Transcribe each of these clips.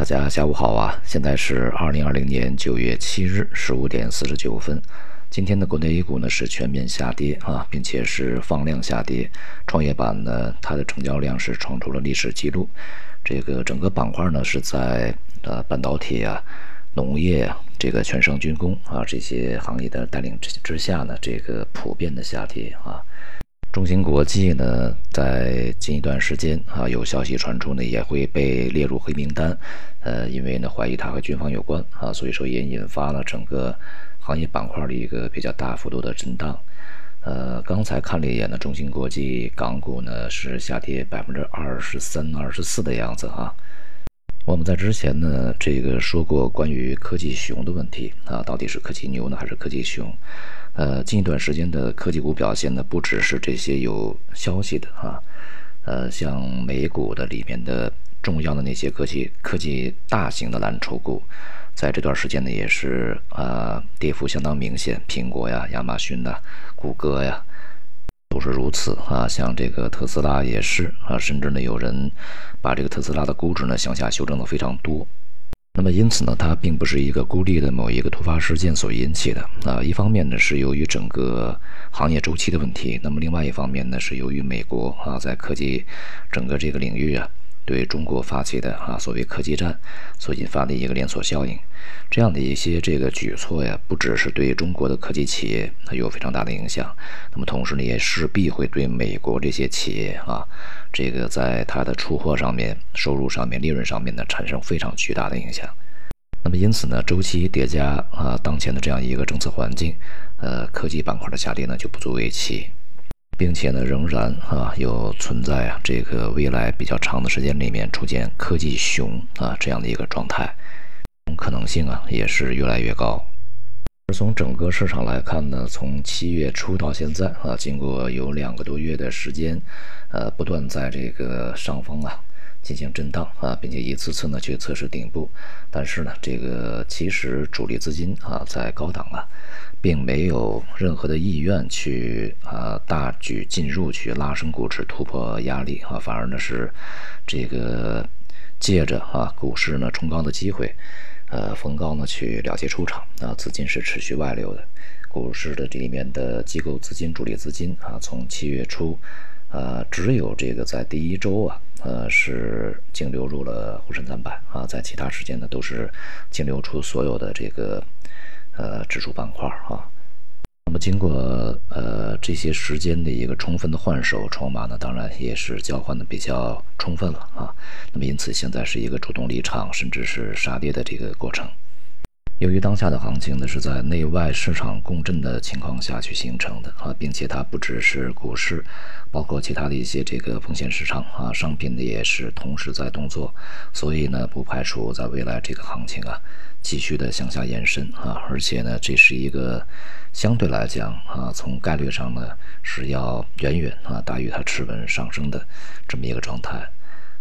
大家下午好啊！现在是二零二零年九月七日十五点四十九分。今天的国内 A 股呢是全面下跌啊，并且是放量下跌。创业板呢，它的成交量是创出了历史记录。这个整个板块呢是在呃半导体啊、农业啊、这个全省军工啊这些行业的带领之之下呢，这个普遍的下跌啊。中芯国际呢，在近一段时间啊，有消息传出呢，也会被列入黑名单。呃，因为呢，怀疑它和军方有关啊，所以说也引发了整个行业板块的一个比较大幅度的震荡。呃，刚才看了一眼呢，中芯国际港股呢是下跌百分之二十三、二十四的样子啊。我们在之前呢，这个说过关于科技熊的问题啊，到底是科技牛呢，还是科技熊？呃，近一段时间的科技股表现呢，不只是这些有消息的啊，呃，像美股的里面的重要的那些科技科技大型的蓝筹股，在这段时间呢，也是啊，跌幅相当明显，苹果呀、亚马逊呐、谷歌呀，都是如此啊。像这个特斯拉也是啊，甚至呢，有人把这个特斯拉的估值呢向下修正的非常多。那么因此呢，它并不是一个孤立的某一个突发事件所引起的啊。一方面呢，是由于整个行业周期的问题；那么另外一方面呢，是由于美国啊在科技整个这个领域啊。对中国发起的啊所谓科技战所引发的一个连锁效应，这样的一些这个举措呀，不只是对中国的科技企业它有非常大的影响，那么同时呢，也势必会对美国这些企业啊，这个在它的出货上面、收入上面、利润上面呢，产生非常巨大的影响。那么因此呢，周期叠加啊，当前的这样一个政策环境，呃，科技板块的下跌呢就不足为奇。并且呢，仍然啊有存在啊这个未来比较长的时间里面出现科技熊啊这样的一个状态，可能性啊也是越来越高。而从整个市场来看呢，从七月初到现在啊，经过有两个多月的时间，呃，不断在这个上方啊进行震荡啊，并且一次次呢去测试顶部，但是呢，这个其实主力资金啊在高档啊。并没有任何的意愿去啊大举进入去拉升股指突破压力啊，反而呢是这个借着啊股市呢冲高的机会，呃逢高呢去了结出场啊，资金是持续外流的，股市的这里面的机构资金、主力资金啊，从七月初啊只有这个在第一周啊呃是净流入了沪深三百啊，在其他时间呢都是净流出所有的这个。呃，指数板块啊，那么经过呃这些时间的一个充分的换手，筹码呢当然也是交换的比较充分了啊。那么因此现在是一个主动离场，甚至是杀跌的这个过程。由于当下的行情呢是在内外市场共振的情况下去形成的啊，并且它不只是股市，包括其他的一些这个风险市场啊，商品的也是同时在动作，所以呢不排除在未来这个行情啊。继续的向下延伸啊，而且呢，这是一个相对来讲啊，从概率上呢是要远远啊大于它持稳上升的这么一个状态。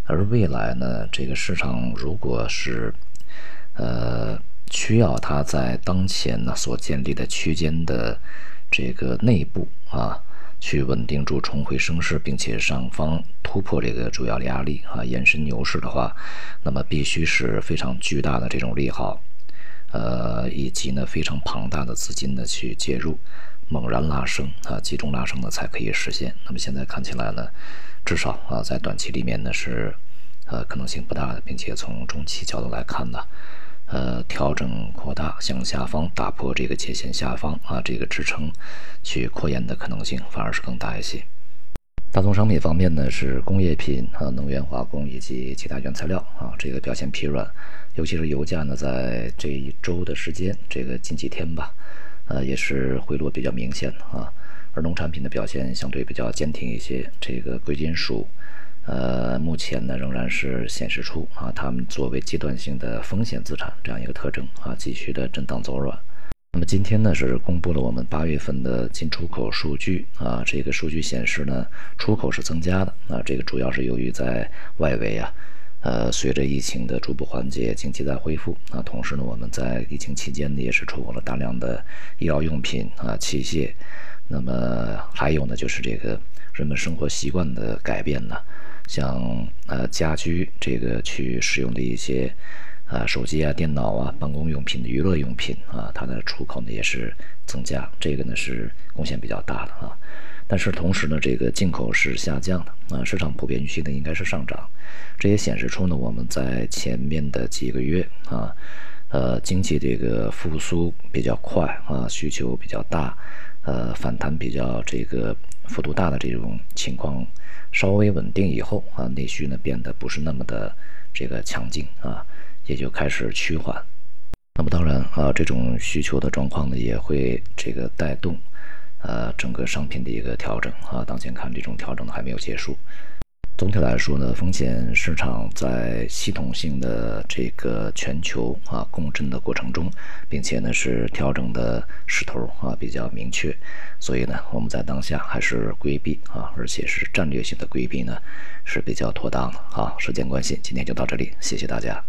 而未来呢，这个市场如果是呃需要它在当前呢所建立的区间的这个内部啊，去稳定住重回升势，并且上方突破这个主要压力啊，延伸牛市的话，那么必须是非常巨大的这种利好。呃，以及呢非常庞大的资金呢去介入，猛然拉升啊，集中拉升呢才可以实现。那么现在看起来呢，至少啊在短期里面呢是呃可能性不大的，并且从中期角度来看呢，呃调整扩大向下方打破这个界限下方啊这个支撑去扩延的可能性反而是更大一些。大宗商品方面呢，是工业品啊、能源化工以及其他原材料啊，这个表现疲软，尤其是油价呢，在这一周的时间，这个近几天吧，呃，也是回落比较明显啊。而农产品的表现相对比较坚挺一些，这个贵金属，呃，目前呢仍然是显示出啊，它们作为阶段性的风险资产这样一个特征啊，继续的震荡走软。那么今天呢是公布了我们八月份的进出口数据啊，这个数据显示呢出口是增加的啊，这个主要是由于在外围啊，呃随着疫情的逐步缓解，经济在恢复啊，同时呢我们在疫情期间呢也是出口了大量的医疗用品啊器械，那么还有呢就是这个人们生活习惯的改变呢，像呃家居这个去使用的一些啊，手机啊、电脑啊、办公用品的、娱乐用品啊，它的出口呢也是增加，这个呢是贡献比较大的啊。但是同时呢，这个进口是下降的啊，市场普遍预期呢应该是上涨，这也显示出呢我们在前面的几个月啊，呃，经济这个复苏比较快啊，需求比较大，呃，反弹比较这个幅度大的这种情况稍微稳定以后啊，内需呢变得不是那么的这个强劲啊，也就开始趋缓。那么当然啊，这种需求的状况呢也会这个带动。呃，整个商品的一个调整啊，当前看这种调整还没有结束。总体来说呢，风险市场在系统性的这个全球啊共振的过程中，并且呢是调整的势头啊比较明确，所以呢我们在当下还是规避啊，而且是战略性的规避呢是比较妥当的啊。时间关系，今天就到这里，谢谢大家。